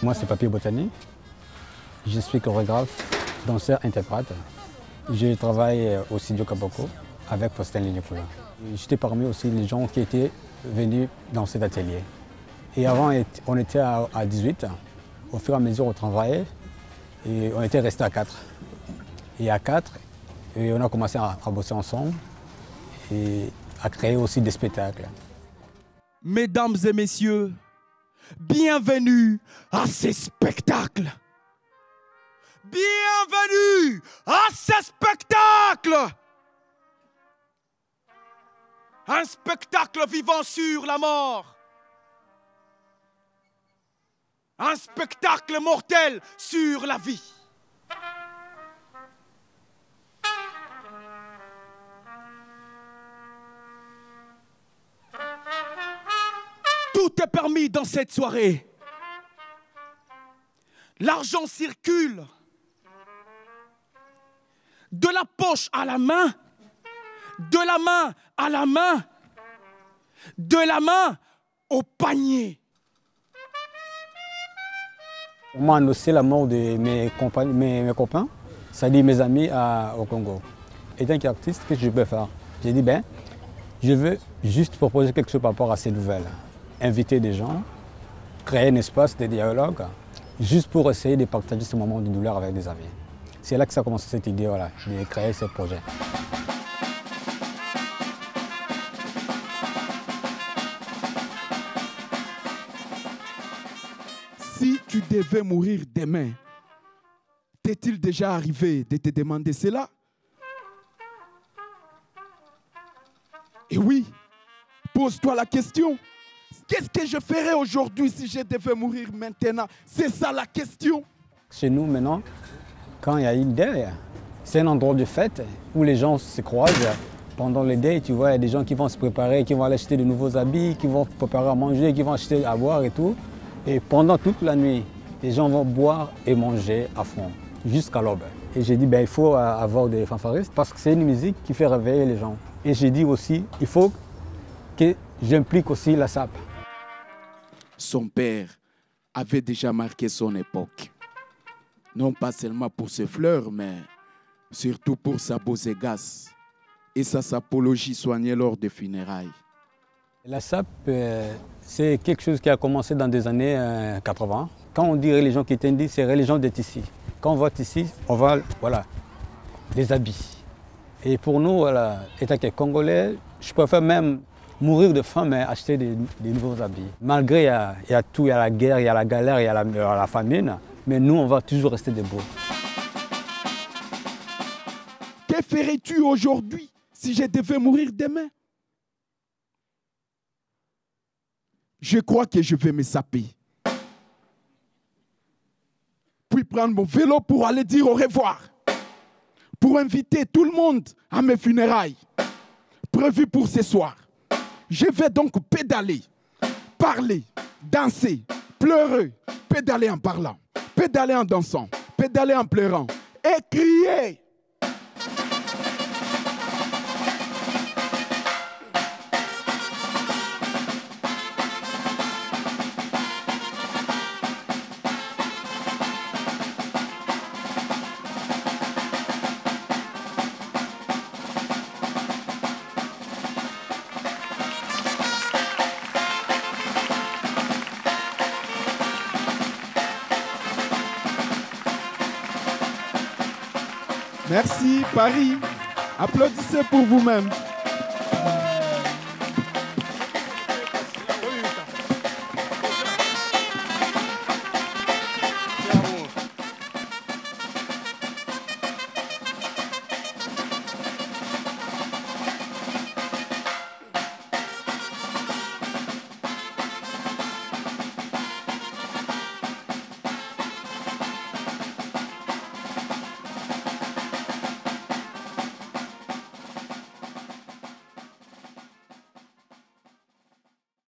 Moi, c'est Papier Botanique. Je suis chorégraphe, danseur, interprète. Je travaille au studio Kaboko avec Faustin Lignepoula. J'étais parmi aussi les gens qui étaient venus dans cet atelier. Et avant, on était à 18. Au fur et à mesure, on travaillait et on était resté à 4. Et à 4, et on a commencé à bosser ensemble et à créer aussi des spectacles. Mesdames et messieurs, bienvenue à ces spectacles. Bienvenue à ces spectacles. Un spectacle vivant sur la mort. Un spectacle mortel sur la vie. Tout est permis dans cette soirée. L'argent circule de la poche à la main, de la main à la main, de la main au panier. On m'a annoncé la mort de mes, mes, copains, c'est-à-dire mes amis au Congo. Étant artiste, qu'est-ce que je peux faire? J'ai dit, ben, je veux juste proposer quelque chose par rapport à ces nouvelles. Inviter des gens, créer un espace de dialogue, juste pour essayer de partager ce moment de douleur avec des amis. C'est là que ça a commencé cette idée voilà, de créer ce projet. Si tu devais mourir demain, t'est-il déjà arrivé de te demander cela? Et oui, pose-toi la question. Qu'est-ce que je ferais aujourd'hui si je devais mourir maintenant? C'est ça la question. Chez nous maintenant, quand il y a une deuil, c'est un endroit de fête où les gens se croisent. Pendant les deuil, tu vois, il y a des gens qui vont se préparer, qui vont aller acheter de nouveaux habits, qui vont préparer à manger, qui vont acheter à boire et tout. Et pendant toute la nuit, les gens vont boire et manger à fond, jusqu'à l'aube. Et j'ai dit, ben, il faut avoir des fanfaristes parce que c'est une musique qui fait réveiller les gens. Et j'ai dit aussi, il faut que j'implique aussi la SAP. Son père avait déjà marqué son époque non pas seulement pour ses fleurs, mais surtout pour sa boségasse et sa sapologie soignée lors des funérailles. La sape, euh, c'est quelque chose qui a commencé dans des années 80. Euh, Quand on dit religion qui dit, c'est religion d'être ici. Quand on voit ici, on voit voilà, les habits. Et pour nous, étant que Congolais, je préfère même mourir de faim, mais acheter des, nouveaux habits. Malgré, il y, a, tout, il y a la guerre, il y a la galère, il y a la famine, mais nous, on va toujours rester debout. Que ferais-tu aujourd'hui si je devais mourir demain? Je crois que je vais me saper. Puis prendre mon vélo pour aller dire au revoir. Pour inviter tout le monde à mes funérailles prévues pour ce soir. Je vais donc pédaler, parler, danser, pleurer, pédaler en parlant pédaler en dansant, pédaler en pleurant et crier. Merci Paris. Applaudissez pour vous-même.